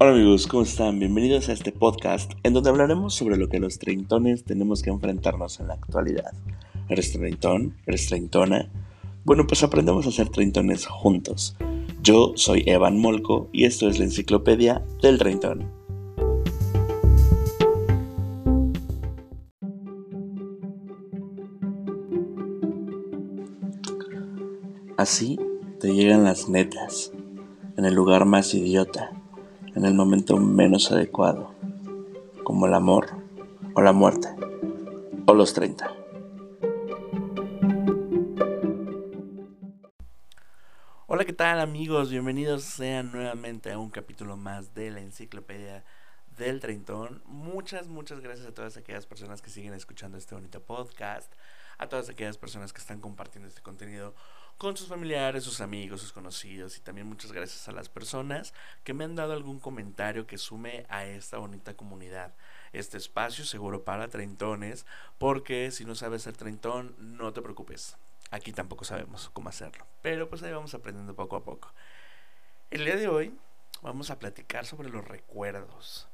Hola amigos, ¿cómo están? Bienvenidos a este podcast en donde hablaremos sobre lo que los treintones tenemos que enfrentarnos en la actualidad. ¿Eres treintón? ¿Eres treintona? Bueno, pues aprendemos a ser treintones juntos. Yo soy Evan Molko y esto es la enciclopedia del treintón. Así te llegan las netas, en el lugar más idiota en el momento menos adecuado, como el amor o la muerte, o los 30. Hola, ¿qué tal amigos? Bienvenidos sean nuevamente a un capítulo más de la enciclopedia del Treintón. Muchas, muchas gracias a todas aquellas personas que siguen escuchando este bonito podcast, a todas aquellas personas que están compartiendo este contenido con sus familiares, sus amigos, sus conocidos y también muchas gracias a las personas que me han dado algún comentario que sume a esta bonita comunidad. Este espacio seguro para treintones, porque si no sabes ser treintón, no te preocupes. Aquí tampoco sabemos cómo hacerlo, pero pues ahí vamos aprendiendo poco a poco. El día de hoy vamos a platicar sobre los recuerdos.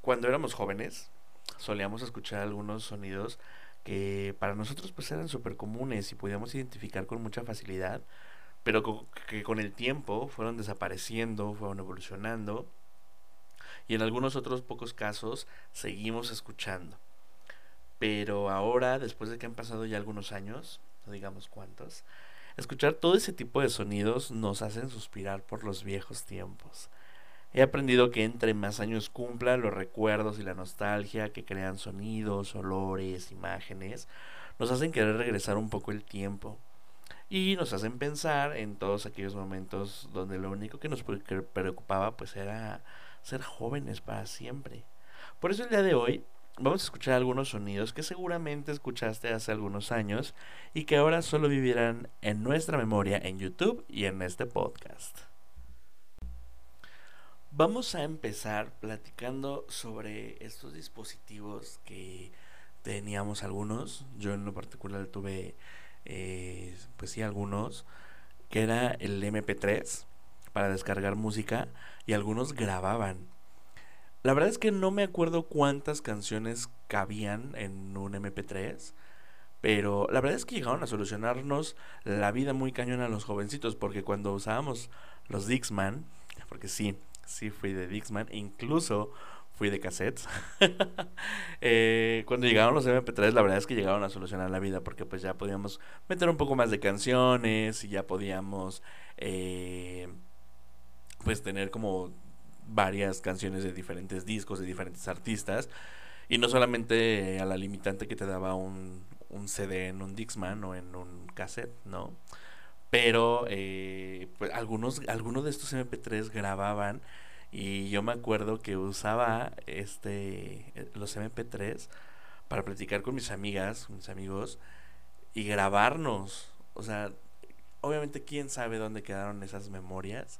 Cuando éramos jóvenes, solíamos escuchar algunos sonidos que para nosotros pues eran súper comunes y podíamos identificar con mucha facilidad, pero que con el tiempo fueron desapareciendo, fueron evolucionando y en algunos otros pocos casos seguimos escuchando. Pero ahora, después de que han pasado ya algunos años, no digamos cuántos, escuchar todo ese tipo de sonidos nos hacen suspirar por los viejos tiempos. He aprendido que entre más años cumpla, los recuerdos y la nostalgia que crean sonidos, olores, imágenes, nos hacen querer regresar un poco el tiempo. Y nos hacen pensar en todos aquellos momentos donde lo único que nos preocupaba pues era ser jóvenes para siempre. Por eso el día de hoy vamos a escuchar algunos sonidos que seguramente escuchaste hace algunos años y que ahora solo vivirán en nuestra memoria en YouTube y en este podcast. Vamos a empezar platicando sobre estos dispositivos que teníamos algunos. Yo en lo particular tuve, eh, pues sí, algunos, que era el MP3 para descargar música y algunos grababan. La verdad es que no me acuerdo cuántas canciones cabían en un MP3, pero la verdad es que llegaron a solucionarnos la vida muy cañona a los jovencitos, porque cuando usábamos los Dixman, porque sí, sí fui de Dixman, incluso fui de cassettes. Eh, cuando llegaron los MP3, la verdad es que llegaron a solucionar la vida porque pues ya podíamos meter un poco más de canciones y ya podíamos eh, pues tener como varias canciones de diferentes discos, de diferentes artistas. Y no solamente a la limitante que te daba un, un CD en un Dixman o en un cassette, ¿no? Pero eh, pues algunos, algunos de estos MP3 grababan y yo me acuerdo que usaba este eh, los MP3 para platicar con mis amigas, mis amigos y grabarnos. O sea, obviamente quién sabe dónde quedaron esas memorias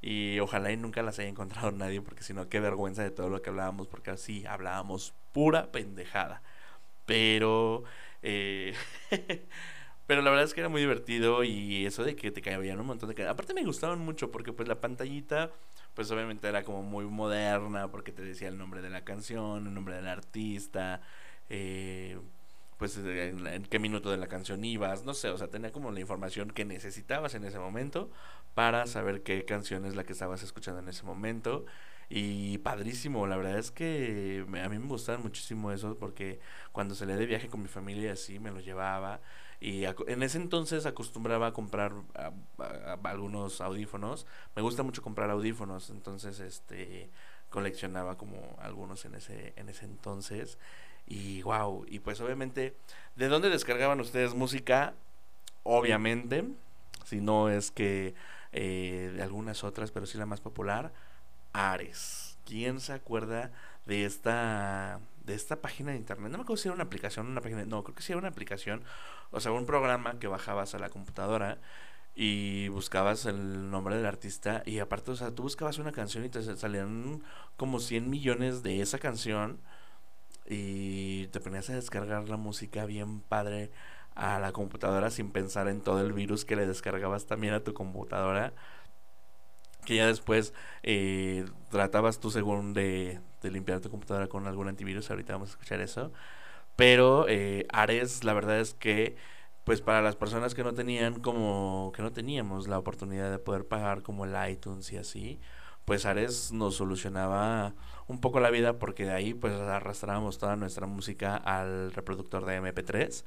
y ojalá y nunca las haya encontrado nadie porque si no qué vergüenza de todo lo que hablábamos porque así hablábamos pura pendejada. Pero eh, Pero la verdad es que era muy divertido y eso de que te caían un montón de... Aparte me gustaban mucho porque pues la pantallita pues obviamente era como muy moderna porque te decía el nombre de la canción, el nombre del artista, eh, pues en, qué minuto de la canción ibas, no sé, o sea, tenía como la información que necesitabas en ese momento para saber qué canción es la que estabas escuchando en ese momento. Y padrísimo, la verdad es que a mí me gustaba muchísimo eso porque cuando salía de viaje con mi familia así me lo llevaba y en ese entonces acostumbraba a comprar algunos audífonos. Me gusta mucho comprar audífonos, entonces este coleccionaba como algunos en ese en ese entonces y wow, y pues obviamente ¿de dónde descargaban ustedes música? Obviamente, si no es que eh, de algunas otras, pero sí la más popular, Ares. ¿Quién se acuerda de esta de esta página de internet? No me acuerdo si era una aplicación, una página, no, creo que sí era una aplicación o sea, un programa que bajabas a la computadora y buscabas el nombre del artista y aparte, o sea, tú buscabas una canción y te salían como 100 millones de esa canción y te ponías a descargar la música bien padre a la computadora sin pensar en todo el virus que le descargabas también a tu computadora. que ya después eh, tratabas tú según de, de, limpiar tu computadora con algún antivirus, ahorita vamos a escuchar eso. Pero eh, Ares, la verdad es que, pues para las personas que no tenían como, que no teníamos la oportunidad de poder pagar como el iTunes y así, pues Ares nos solucionaba un poco la vida porque de ahí pues arrastrábamos toda nuestra música al reproductor de MP3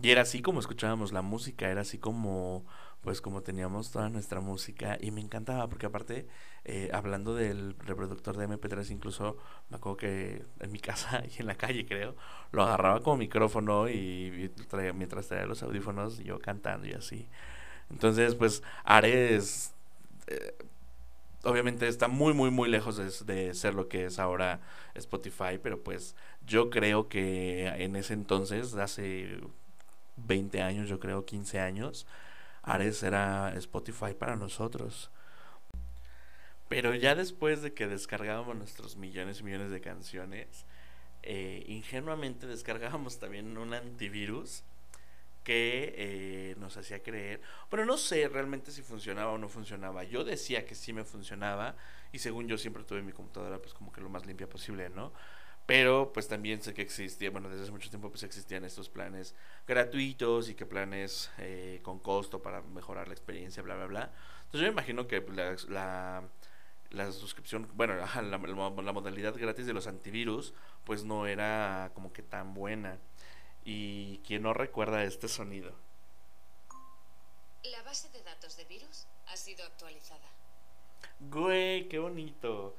y era así como escuchábamos la música, era así como pues como teníamos toda nuestra música y me encantaba porque aparte eh, hablando del reproductor de MP3 incluso me acuerdo que en mi casa y en la calle creo lo agarraba como micrófono y, mientras traía los audífonos yo cantando y así. Entonces pues Ares eh, obviamente está muy muy muy lejos de, de, ser lo que es ahora Spotify pero pues yo creo que en ese entonces hace 20 años yo creo 15 años Ares era Spotify para nosotros. Pero ya después de que descargábamos nuestros millones y millones de canciones, eh, ingenuamente descargábamos también un antivirus que eh, nos hacía creer, pero no sé realmente si funcionaba o no funcionaba. Yo decía que sí me funcionaba y según yo siempre tuve mi computadora pues como que lo más limpia posible, ¿no? Pero pues también sé que existía, bueno, desde hace mucho tiempo pues existían estos planes gratuitos y que planes eh, con costo para mejorar la experiencia, bla, bla, bla. Entonces yo me imagino que la, la, la suscripción, bueno, la, la, la, modalidad gratis de los antivirus pues no era como que tan buena. Y quien no recuerda este sonido. La base de datos de virus ha sido actualizada. Güey, qué bonito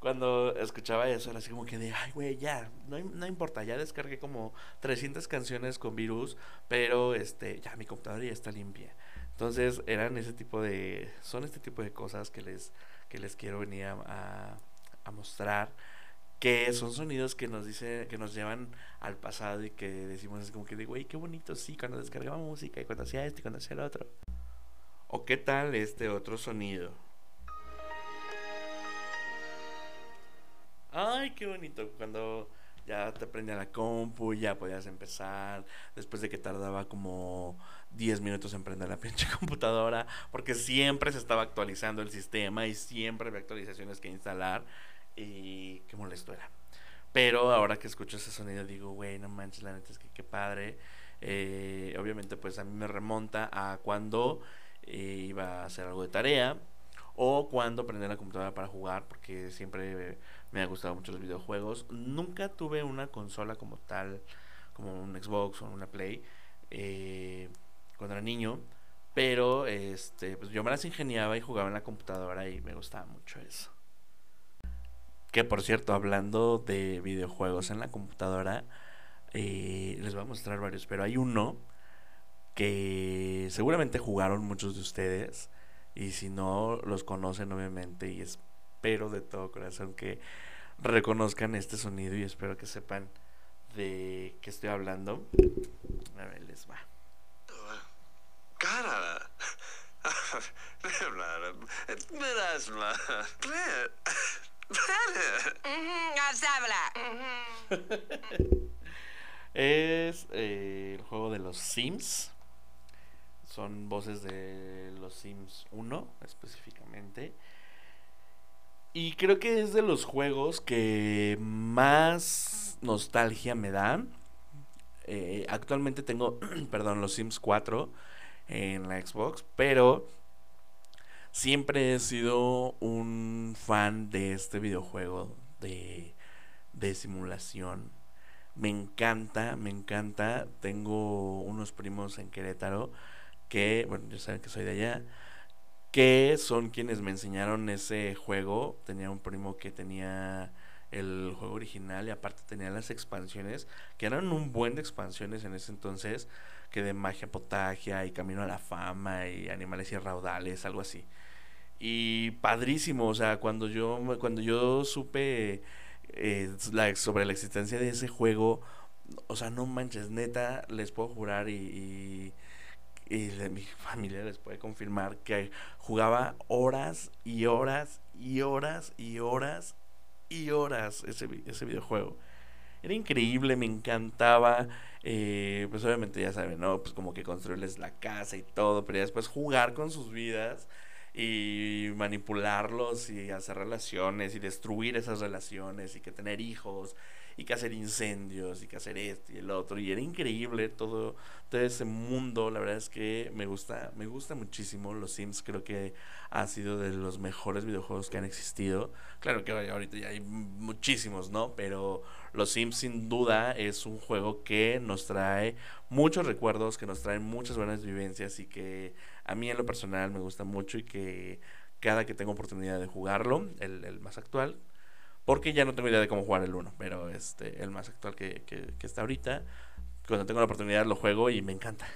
cuando escuchaba eso era así como que de, ay, güey, ya, no, no, importa, ya descargué como 300 canciones con virus, pero este, ya mi computadora ya está limpia. Entonces eran ese tipo de, son este tipo de cosas que les, que les quiero venir a, a, mostrar, que son sonidos que nos dice, que nos llevan al pasado y que decimos así como que de, güey, qué bonito, sí, cuando descargaba música y cuando hacía esto y cuando hacía el otro. O qué tal este otro sonido. Ay, qué bonito. Cuando ya te prendía la compu, ya podías empezar. Después de que tardaba como 10 minutos en prender la pinche computadora. Porque siempre se estaba actualizando el sistema y siempre había actualizaciones que instalar. Y qué molesto era. Pero ahora que escucho ese sonido digo, güey, no manches, la neta es que qué padre. Eh, obviamente pues a mí me remonta a cuando eh, iba a hacer algo de tarea o cuando prendía la computadora para jugar porque siempre me ha gustado mucho los videojuegos. Nunca tuve una consola como tal, como un Xbox o una Play, eh, cuando era niño. Pero este, pues yo me las ingeniaba y jugaba en la computadora y me gustaba mucho eso. Que por cierto, hablando de videojuegos en la computadora, eh, les voy a mostrar varios, pero hay uno que seguramente jugaron muchos de ustedes y si no los conocen obviamente y es espero de todo corazón que reconozcan este sonido y espero que sepan de qué estoy hablando. A ver, les va. es eh, el juego de los Sims. Son voces de los Sims 1 específicamente. Y creo que es de los juegos que más nostalgia me dan. Eh, actualmente tengo, perdón, los Sims 4 en la Xbox, pero siempre he sido un fan de este videojuego de, de simulación. Me encanta, me encanta. Tengo unos primos en Querétaro que, bueno, ya saben que soy de allá que son quienes me enseñaron ese juego. Tenía un primo que tenía el juego original y aparte tenía las expansiones, que eran un buen de expansiones en ese entonces, que de magia potagia y camino a la fama y animales y raudales, algo así. Y padrísimo, o sea, cuando yo, cuando yo supe eh, sobre la existencia de ese juego, o sea, no manches, neta, les puedo jurar y de mi familia les puede confirmar que jugaba horas y horas y horas y horas y horas ese, ese videojuego. Era increíble, me encantaba. Eh, pues obviamente ya saben, ¿no? Pues como que construirles la casa y todo, pero ya después jugar con sus vidas y manipularlos y hacer relaciones y destruir esas relaciones y que tener hijos y que hacer incendios y que hacer esto y el otro. Y era increíble todo todo ese mundo. La verdad es que me gusta me gusta muchísimo los Sims. Creo que ha sido de los mejores videojuegos que han existido. Claro que ahorita ya hay muchísimos no pero los Sims sin duda es un juego que nos trae muchos recuerdos que nos trae muchas buenas vivencias y que a mí en lo personal me gusta mucho y que cada que tengo oportunidad de jugarlo, el, más actual, porque ya no tengo idea de cómo jugar el 1, pero este, el más actual que, está ahorita, cuando tengo la oportunidad lo juego y me encanta.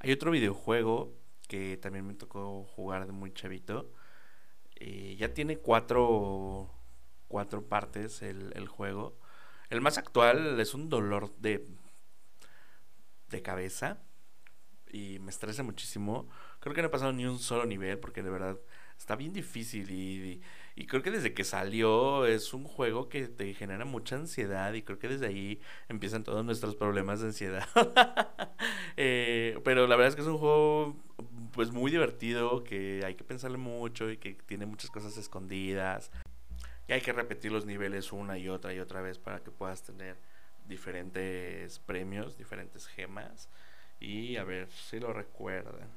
Hay otro videojuego que también me tocó jugar de muy chavito. Eh, ya tiene cuatro, cuatro partes el, el, juego. El más actual es un dolor de, de cabeza y me estresa muchísimo. Creo que no he pasado ni un solo nivel porque de verdad está bien difícil y, creo que desde que salió es un juego que te genera mucha ansiedad y creo que desde ahí empiezan todos nuestros problemas de ansiedad. Eh, pero la verdad es que es un juego pues muy divertido, que hay que pensarle mucho y que tiene muchas cosas escondidas. Y hay que repetir los niveles una y otra y otra vez para que puedas tener diferentes premios, diferentes gemas. Y a ver si lo recuerdan.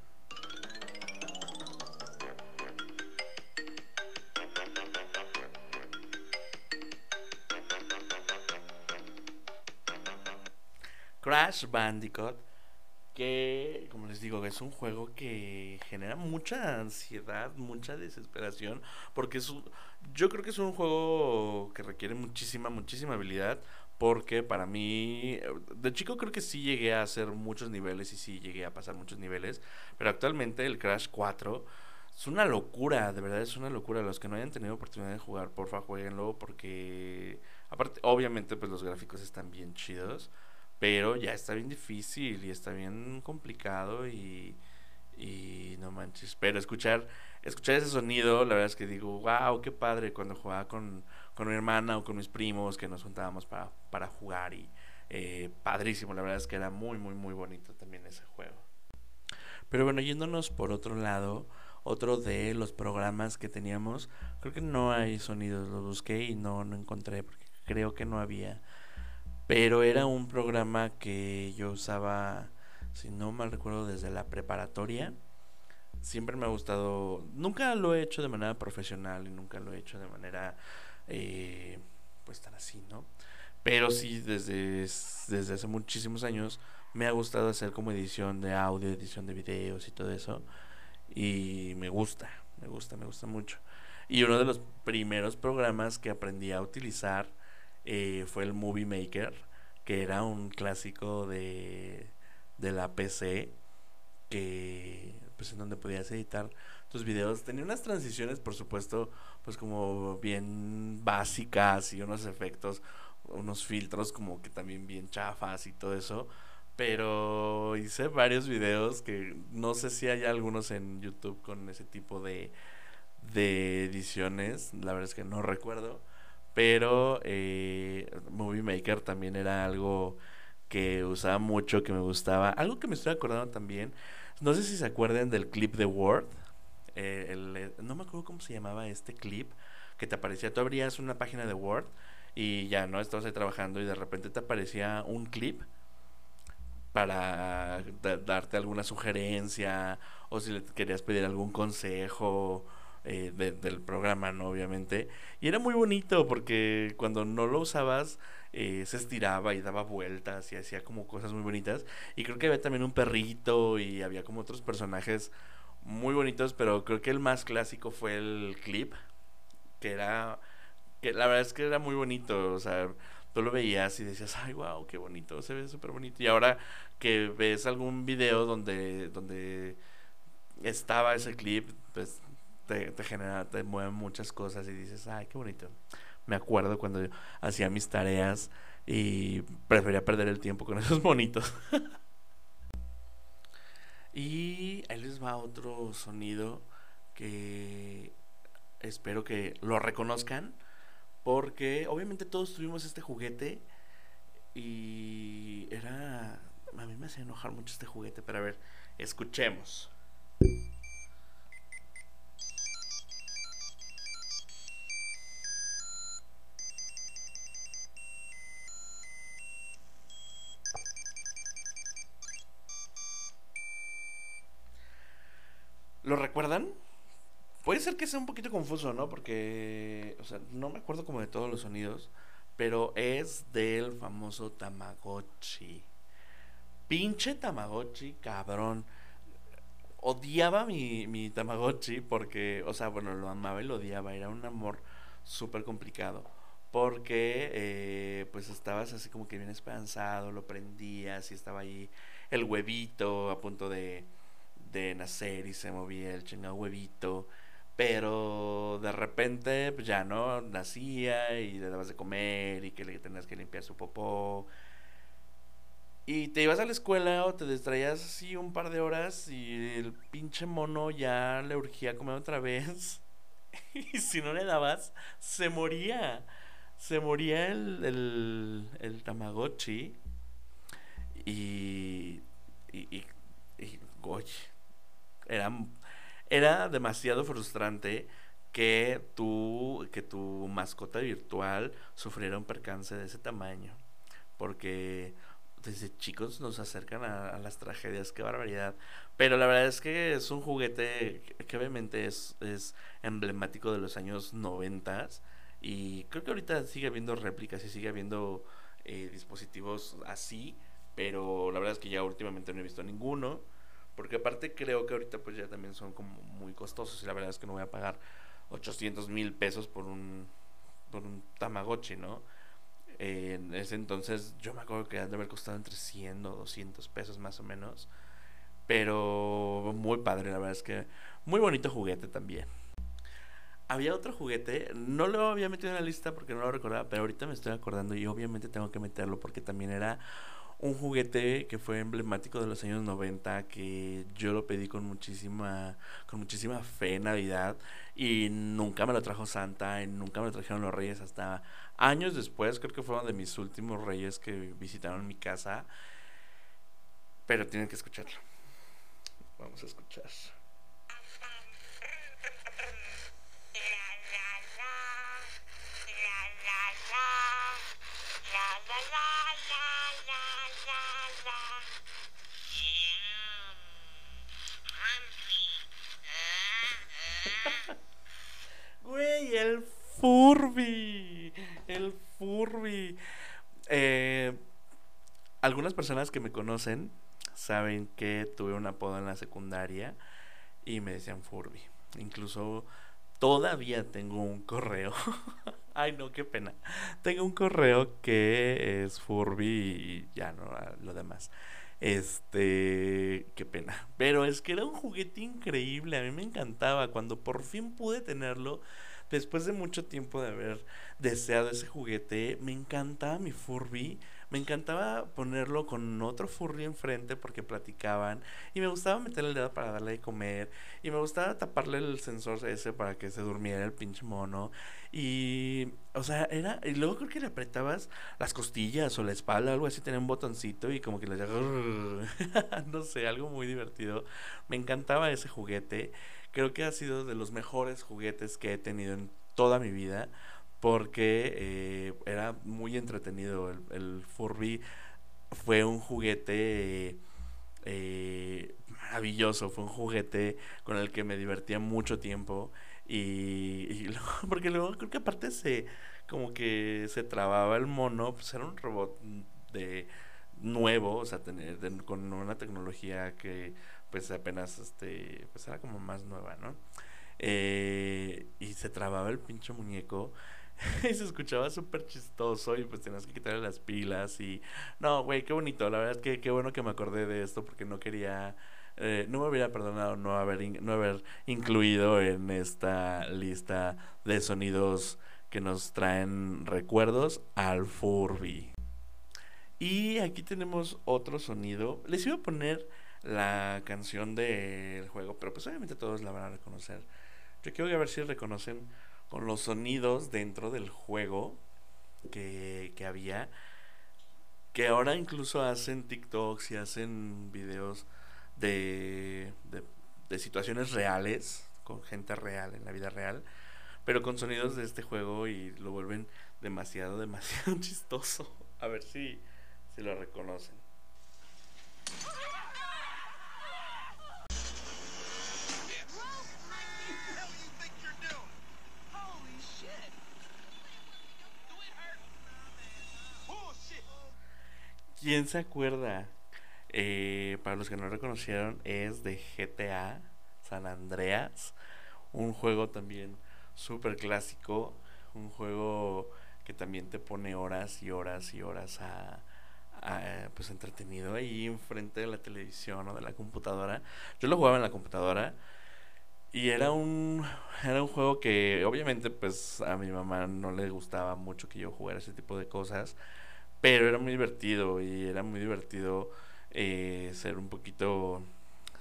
Crash Bandicoot, que como les digo, es un juego que genera mucha ansiedad, mucha desesperación, porque es yo creo que es un juego que requiere muchísima, muchísima habilidad, porque para mí, de chico creo que sí llegué a hacer muchos niveles y sí llegué a pasar muchos niveles, pero actualmente el Crash 4 es una locura, de verdad es una locura. Los que no hayan tenido oportunidad de jugar, porfa, jueguenlo porque, aparte, obviamente, pues los gráficos están bien chidos, pero ya está bien difícil y está bien complicado y, y no manches. Pero escuchar, escuchar ese sonido, la verdad es que digo, wow, qué padre cuando jugaba con con mi hermana o con mis primos que nos juntábamos para, para jugar y eh, padrísimo, la verdad es que era muy, muy, muy bonito también ese juego. Pero bueno, yéndonos por otro lado, otro de los programas que teníamos, creo que no hay sonidos, los busqué y no, no encontré porque creo que no había. Pero era un programa que yo usaba, si no mal recuerdo, desde la preparatoria. Siempre me ha gustado, nunca lo he hecho de manera profesional y nunca lo he hecho de manera eh, pues tan así, ¿no? Pero sí, desde, desde hace muchísimos años me ha gustado hacer como edición de audio, edición de videos y todo eso. Y me gusta, me gusta, me gusta mucho. Y uno de los primeros programas que aprendí a utilizar eh, fue el Movie Maker, que era un clásico de, de la PC, que pues en donde podías editar tus videos. Tenía unas transiciones, por supuesto, pues como bien básicas y unos efectos, unos filtros como que también bien chafas y todo eso. Pero hice varios videos que no sé si hay algunos en YouTube con ese tipo de, de ediciones. La verdad es que no recuerdo. Pero eh, Movie Maker también era algo que usaba mucho, que me gustaba. Algo que me estoy acordando también. No sé si se acuerdan del clip de Word eh, el, eh, no me acuerdo cómo se llamaba este clip que te aparecía. Tú abrías una página de Word y ya no estabas ahí trabajando y de repente te aparecía un clip para darte alguna sugerencia o si le querías pedir algún consejo eh, del programa, ¿no? Obviamente. Y era muy bonito porque cuando no lo usabas se estiraba y daba vueltas y hacía como cosas muy bonitas. Y creo que había también un perrito y había como otros personajes muy bonitos, pero creo que el más clásico fue el clip, que era, que la verdad es que era muy bonito, o sea, tú lo veías y decías, ay, wow, qué bonito, se ve súper bonito. Y ahora que ves algún video donde, donde estaba ese clip, pues te, genera, te mueven muchas cosas y dices, ay, qué bonito. Me acuerdo cuando hacía mis tareas y prefería perder el tiempo con esos bonitos. Y ahí les va otro sonido que espero que lo reconozcan. Porque obviamente todos tuvimos este juguete y era... A mí me hace enojar mucho este juguete, pero a ver, escuchemos. ¿Lo recuerdan? Puede ser que sea un poquito confuso, ¿no? Porque, o sea, no me acuerdo como de todos los sonidos, pero es del famoso Tamagotchi. Pinche Tamagotchi, cabrón. Odiaba mi, mi Tamagotchi porque, o sea, bueno, lo amaba y lo odiaba. Era un amor súper complicado. Porque, eh, pues estabas así como que bien esperanzado, lo prendías y estaba ahí el huevito a punto de, de nacer y se movía el chingado huevito. Pero de repente, pues ya no, nacía y le dabas de comer y que le tenías que limpiar su popó. Y te ibas a la escuela o te distraías así un par de horas y el pinche mono ya le urgía comer otra vez. y si no le dabas, se moría. Se moría el, el, el Tamagotchi. Y. Y. y, y era era demasiado frustrante que tu, que tu mascota virtual sufriera un percance de ese tamaño. Porque desde chicos nos acercan a, las tragedias, qué barbaridad. Pero la verdad es que es un juguete que, obviamente es, es emblemático de los años noventas. Y creo que ahorita sigue habiendo réplicas y sigue habiendo eh, dispositivos así. Pero la verdad es que ya últimamente no he visto ninguno. Porque aparte creo que ahorita pues ya también son como muy costosos y la verdad es que no voy a pagar 800 mil pesos por un, por un Tamagotchi, ¿no? en ese entonces yo me acuerdo que han de haber costado entre 100 o 200 pesos más o menos. Pero muy padre, la verdad es que muy bonito juguete también. Había otro juguete, no lo había metido en la lista porque no lo recordaba, pero ahorita me estoy acordando y obviamente tengo que meterlo porque también era un juguete que fue emblemático de los años 90 que yo lo pedí con muchísima con muchísima fe en Navidad y nunca me lo trajo Santa y nunca me lo trajeron los Reyes. Hasta años después creo que fueron de mis últimos Reyes que visitaron mi casa pero tienen que escucharlo. Vamos a escuchar El Furby. El Furby. Eh, algunas personas que me conocen saben que tuve un apodo en la secundaria y me decían Furby. Incluso todavía tengo un correo. Ay, no, qué pena. Tengo un correo que es Furby y ya no, lo demás. Este, qué pena. Pero es que era un juguete increíble, a mí me encantaba. Cuando por fin pude tenerlo, después de mucho tiempo de haber deseado ese juguete, me encantaba mi Furby. Me encantaba ponerlo con otro Furby enfrente porque platicaban. Y me gustaba meterle el dedo para darle de comer. Y me gustaba taparle el sensor ese para que se durmiera el pinche mono. Y, o sea, era. Y luego creo que le apretabas las costillas o la espalda, algo así, tenía un botoncito y como que le no sé, algo muy divertido. Me encantaba ese juguete. Creo que ha sido de los mejores juguetes que he tenido en toda mi vida porque eh, era muy entretenido. El, Furby fue un juguete eh, maravilloso, fue un juguete con el que me divertía mucho tiempo y, porque luego creo que aparte se como que se trababa el mono, pues era un robot de nuevo, o sea, tener, con una tecnología que pues apenas este pues era como más nueva no eh, y se trababa el pinche muñeco y se escuchaba súper chistoso y pues tenías que quitarle las pilas y no güey qué bonito. La verdad es que qué bueno que me acordé de esto porque no quería eh, no me hubiera perdonado no haber no haber incluido en esta lista de sonidos que nos traen recuerdos al Furby. Y aquí tenemos otro sonido. Les iba a poner la canción del juego, pero pues obviamente todos la van a reconocer. Yo quiero ver si reconocen con los sonidos dentro del juego que, que había, que ahora incluso hacen TikToks y hacen videos de, de, de situaciones reales, con gente real, en la vida real, pero con sonidos de este juego y lo vuelven demasiado, demasiado chistoso. A ver si, si lo reconocen. ¿Quién se acuerda? Eh, para los que no reconocieron, es de GTA San Andreas. Un juego también súper clásico. Un juego que también te pone horas y horas y horas a, pues entretenido ahí enfrente de la televisión o de la computadora. Yo lo jugaba en la computadora y era un era un juego que obviamente pues a mi mamá no le gustaba mucho que yo jugara ese tipo de cosas, pero era muy divertido y era muy divertido eh, ser un poquito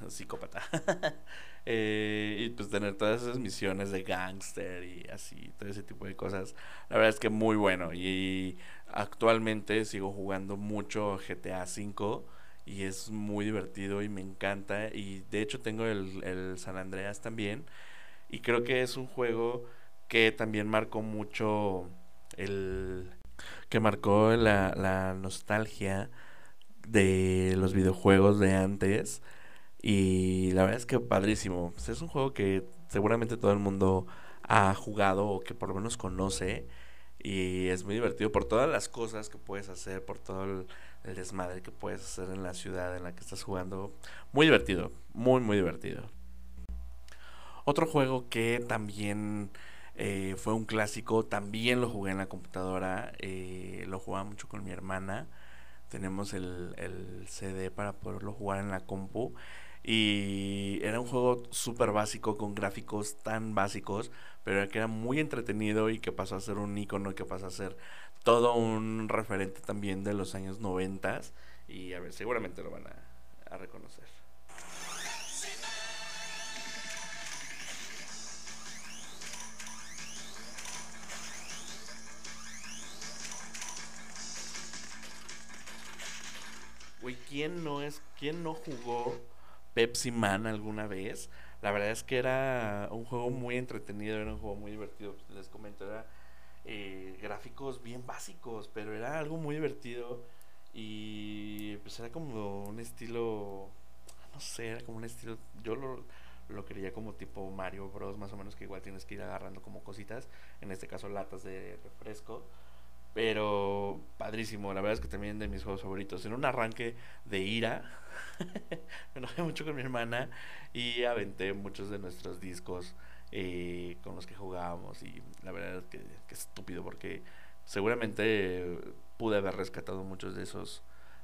psicópata. Eh, y pues tener todas esas misiones de gangster y así, todo ese tipo de cosas. La verdad es que muy bueno. Y actualmente sigo jugando mucho GTA V y es muy divertido y me encanta. Y de hecho tengo el, el San Andreas también. Y creo que es un juego que también marcó mucho el... que marcó la, la nostalgia de los videojuegos de antes y la verdad es que padrísimo. Pues, es un juego que seguramente todo el mundo ha jugado o que por lo menos conoce. Y es muy divertido por todas las cosas que puedes hacer, por todo el, desmadre que puedes hacer en la ciudad en la que estás jugando. Muy divertido, muy, muy divertido. Otro juego que también eh, fue un clásico, también lo jugué en la computadora, eh, lo jugaba mucho con mi hermana. Tenemos el, el CD para poderlo jugar en la compu. Y era un juego súper básico, con gráficos tan básicos, pero que era muy entretenido y que pasó a ser un icono, que pasó a ser todo un referente también de los años noventas. Y a ver, seguramente lo van a reconocer. ¿Quién no es, quién no jugó Pepsi Man alguna vez. La verdad es que era un juego muy entretenido, era un juego muy divertido. Les comento, era eh, gráficos bien básicos, pero era algo muy divertido. Y pues era como un estilo, no sé, era como un estilo, yo lo, lo quería como tipo Mario Bros, más o menos que igual tienes que ir agarrando como cositas, en este caso latas de refresco pero padrísimo, la verdad es que también de mis juegos favoritos. En un arranque de ira, me enojé mucho con mi hermana y aventé muchos de nuestros discos eh, con los que jugábamos. Y la verdad es que, que estúpido porque seguramente pude haber rescatado muchos de esos,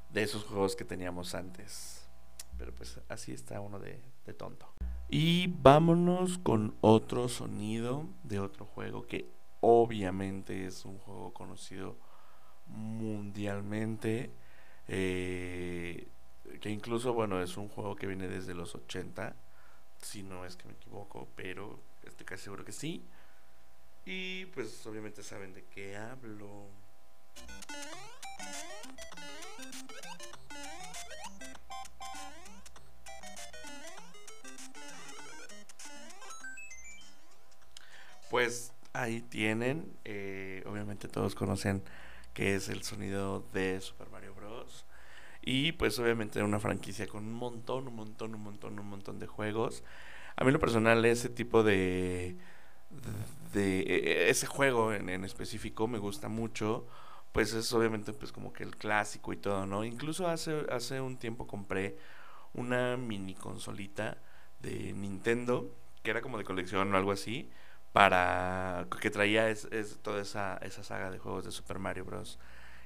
de esos juegos que teníamos antes. Pero pues así está uno de, de tonto. Y vámonos con otro sonido de otro juego que obviamente es un juego conocido mundialmente. Eh, que incluso, bueno, es un juego que viene desde los 80, si no es que me equivoco, pero estoy casi seguro que sí. Y pues obviamente saben de qué hablo. Pues ahí tienen, eh, obviamente todos conocen que es el sonido de Super Mario Bros. Y pues obviamente una franquicia con un montón, un montón, un montón, un montón de juegos. A mí lo personal ese tipo de... de, e, e, ese juego en, en específico me gusta mucho. Pues es obviamente pues como que el clásico y todo, ¿no? Incluso hace, hace un tiempo compré una mini consolita de Nintendo, que era como de colección o algo así para que traía es, toda esa, esa saga de juegos de Super Mario Bros.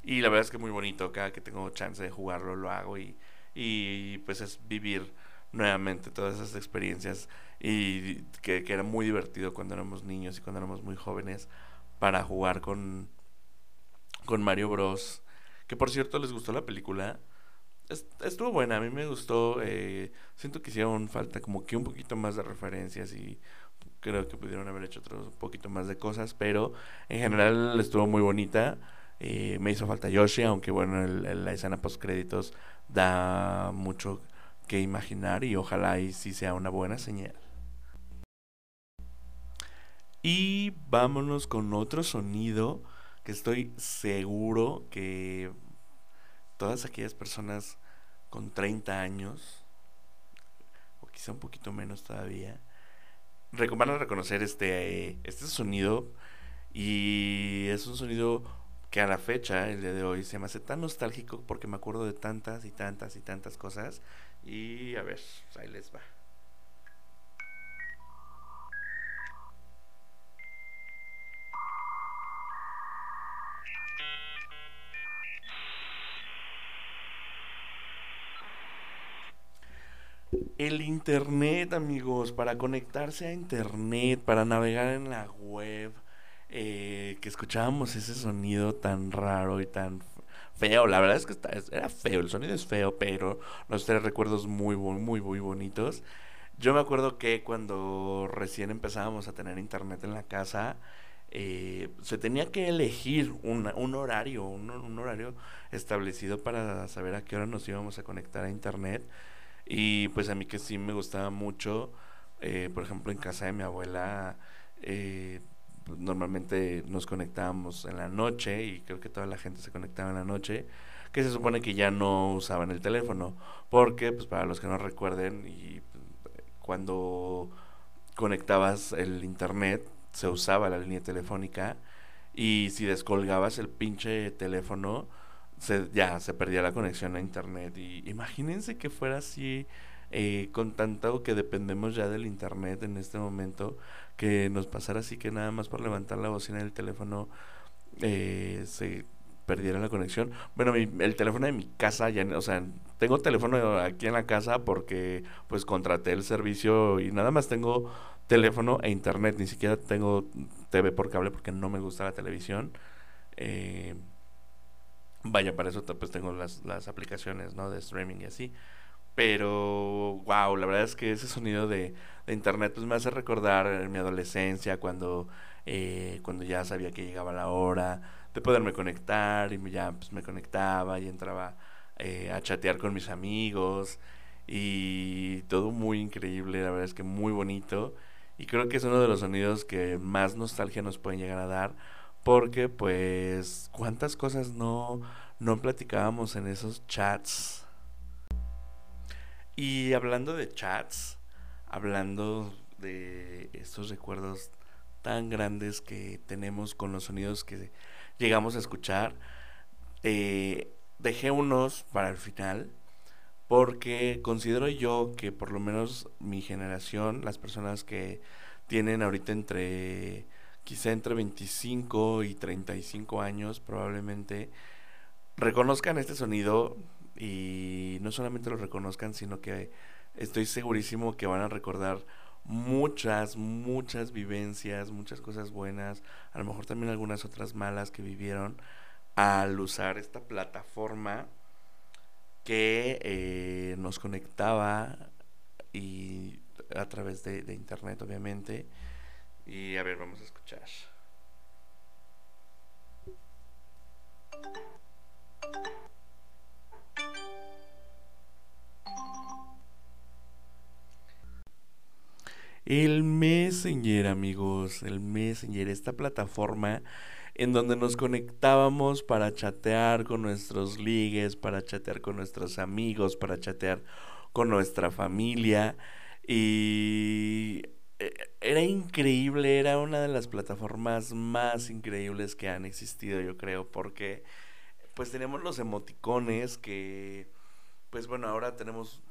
Y la verdad es que muy bonito, cada que tengo chance de jugarlo lo hago y, y pues es vivir nuevamente todas esas experiencias y que, que, era muy divertido cuando éramos niños y cuando éramos muy jóvenes para jugar con, con Mario Bros. Que por cierto les gustó la película. estuvo buena, a mí me gustó. Eh, siento que hicieron falta como que un poquito más de referencias y creo que pudieron haber hecho otro poquito más de cosas, pero en general estuvo muy bonita. Eh, me hizo falta Yoshi, aunque bueno, el, la escena post créditos da mucho que imaginar y ojalá y sí sea una buena señal. Y vámonos con otro sonido que estoy seguro que todas aquellas personas con 30 años, o quizá un poquito menos todavía, van a reconocer este, este sonido y es un sonido que a la fecha, el día de hoy, se me hace tan nostálgico porque me acuerdo de tantas y tantas y tantas cosas. Y a ver, ahí les va. El internet, amigos, para conectarse a internet, para navegar en la web, eh, que escuchábamos ese sonido tan raro y tan feo. La verdad es que era feo, el sonido es feo, pero nos trae recuerdos muy, muy, muy bonitos. Yo me acuerdo que cuando recién empezábamos a tener internet en la casa, eh, se tenía que elegir un, un horario, un, horario establecido para saber a qué hora nos íbamos a conectar a internet. Y pues a mí que sí me gustaba mucho, eh, por ejemplo en casa de mi abuela, eh, normalmente nos conectábamos en la noche y creo que toda la gente se conectaba en la noche, que se supone que ya no usaban el teléfono, porque pues para los que no recuerden, y cuando conectabas el internet se usaba la línea telefónica y si descolgabas el pinche teléfono, se, ya se perdía la conexión a internet. Y imagínense que fuera así, eh, con tanto que dependemos ya del internet en este momento, que nos pasara así que nada más por levantar la bocina del teléfono eh, se perdiera la conexión. Bueno, el teléfono de mi casa, ya, o sea, tengo teléfono aquí en la casa porque pues contraté el servicio y nada más tengo teléfono e internet, ni siquiera tengo TV por cable porque no me gusta la televisión. Eh, Vaya, para eso pues tengo las, las aplicaciones, ¿no? De streaming y así. Pero, wow, la verdad es que ese sonido de, internet pues me hace recordar mi adolescencia cuando, eh, cuando ya sabía que llegaba la hora de poderme conectar y ya pues me conectaba y entraba eh, a chatear con mis amigos y todo muy increíble, la verdad es que muy bonito y creo que es uno de los sonidos que más nostalgia nos pueden llegar a dar porque pues cuántas cosas no, no platicábamos en esos chats. Y hablando de chats, hablando de estos recuerdos tan grandes que tenemos con los sonidos que llegamos a escuchar, eh, dejé unos para el final porque considero yo que por lo menos mi generación, las personas que tienen ahorita entre quizá entre 25 y 35 años probablemente, reconozcan este sonido y no solamente lo reconozcan, sino que estoy segurísimo que van a recordar muchas, muchas vivencias, muchas cosas buenas, a lo mejor también algunas otras malas que vivieron al usar esta plataforma que eh, nos conectaba y a través de, de internet obviamente y a ver, vamos a escuchar. El Messenger, amigos, el Messenger, esta plataforma en donde nos conectábamos para chatear con nuestros ligues, para chatear con nuestros amigos, para chatear con nuestra familia. Y era increíble, era una de las plataformas más increíbles que han existido, yo creo, porque pues tenemos los emoticones que, pues bueno, ahora tenemos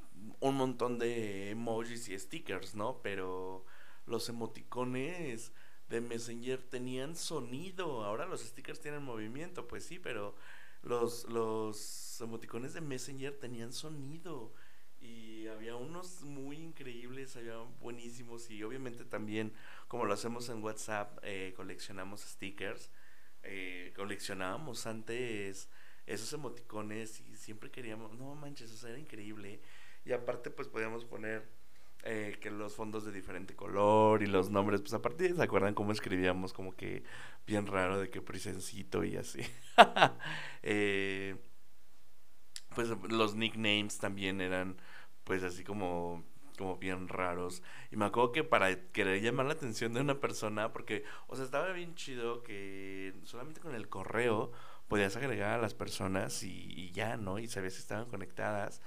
un montón de emojis y stickers, ¿no? Pero los emoticones de Messenger tenían sonido, ahora los stickers tienen movimiento, pues sí, pero los, los emoticones de Messenger tenían sonido había unos muy increíbles, había buenísimos y obviamente también como lo hacemos en WhatsApp eh, coleccionamos stickers, eh, coleccionábamos antes esos emoticones y siempre queríamos, no manches, eso era increíble y aparte pues podíamos poner eh, que los fondos de diferente color y los nombres, pues aparte se acuerdan cómo escribíamos como que bien raro de que prisencito y así. pues los nicknames también eran pues así como como bien raros. Y me acuerdo que para querer llamar la atención de una persona, porque, o sea, estaba bien chido que solamente con el correo podías agregar a las personas y, ya, ¿no? Y sabías si estaban conectadas.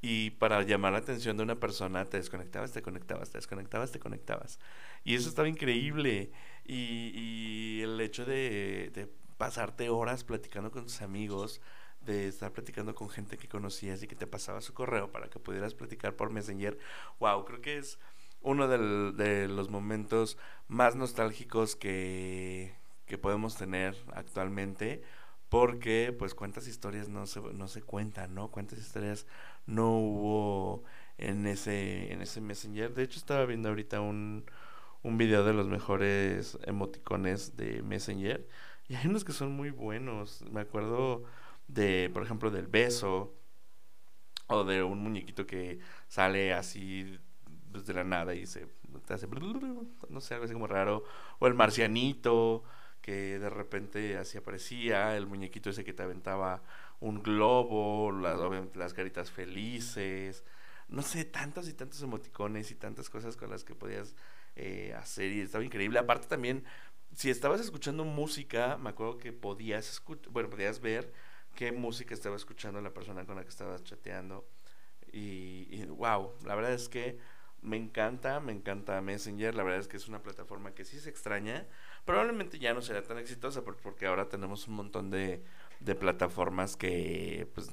Y para llamar la atención de una persona, te desconectabas, te conectabas, te desconectabas, te conectabas. Y eso estaba increíble. Y, y el hecho de, de pasarte horas platicando con tus amigos, de estar platicando con gente que conocías y que te pasaba su correo para que pudieras platicar por Messenger. Wow, creo que es uno de los momentos más nostálgicos que, que podemos tener actualmente porque pues cuántas historias no se, no se cuentan, ¿no? Cuántas historias no hubo en ese, en ese Messenger. De hecho estaba viendo ahorita un, un video de los mejores emoticones de Messenger y hay unos que son muy buenos. Me acuerdo de, por ejemplo, del beso o de un muñequito que sale así desde la nada y se te hace no sé, algo así como raro o el marcianito que de repente así aparecía, el muñequito ese que te aventaba un globo, las, las caritas felices, no sé, tantos y tantos emoticones y tantas cosas con las que podías eh, hacer y estaba increíble. Aparte también, si estabas escuchando música, me acuerdo que podías bueno, podías ver qué música estaba escuchando la persona con la que estabas chateando. Y, y, wow, la verdad es que me encanta, me encanta Messenger, la verdad es que es una plataforma que sí se extraña, probablemente ya no será tan exitosa porque ahora tenemos un montón de, de plataformas que pues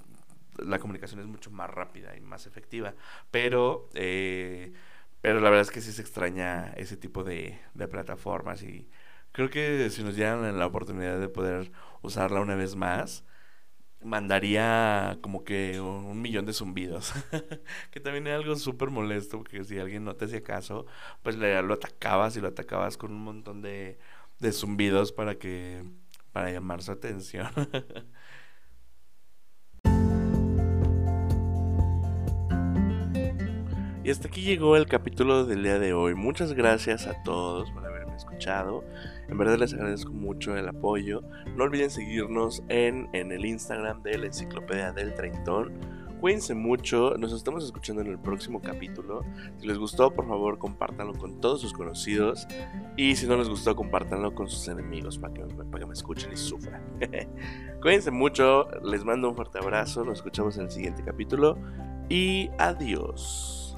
la comunicación es mucho más rápida y más efectiva, pero eh, pero la verdad es que sí se extraña ese tipo de, de plataformas y creo que si nos dieran la oportunidad de poder usarla una vez más, mandaría como que un millón de zumbidos. que también es algo súper molesto, porque si alguien no te hacía caso, pues le, lo atacabas y lo atacabas con un montón de, de zumbidos para que para llamar su atención. y hasta aquí llegó el capítulo del día de hoy. Muchas gracias a todos por haberme escuchado. En verdad les agradezco mucho el apoyo. No olviden seguirnos en, en el Instagram de la Enciclopedia del Treintón. Cuídense mucho, nos estamos escuchando en el próximo capítulo. Si les gustó, por favor, compártanlo con todos sus conocidos. Y si no les gustó, compártanlo con sus enemigos para que, para que me escuchen y sufran. Cuídense mucho, les mando un fuerte abrazo, nos escuchamos en el siguiente capítulo y adiós.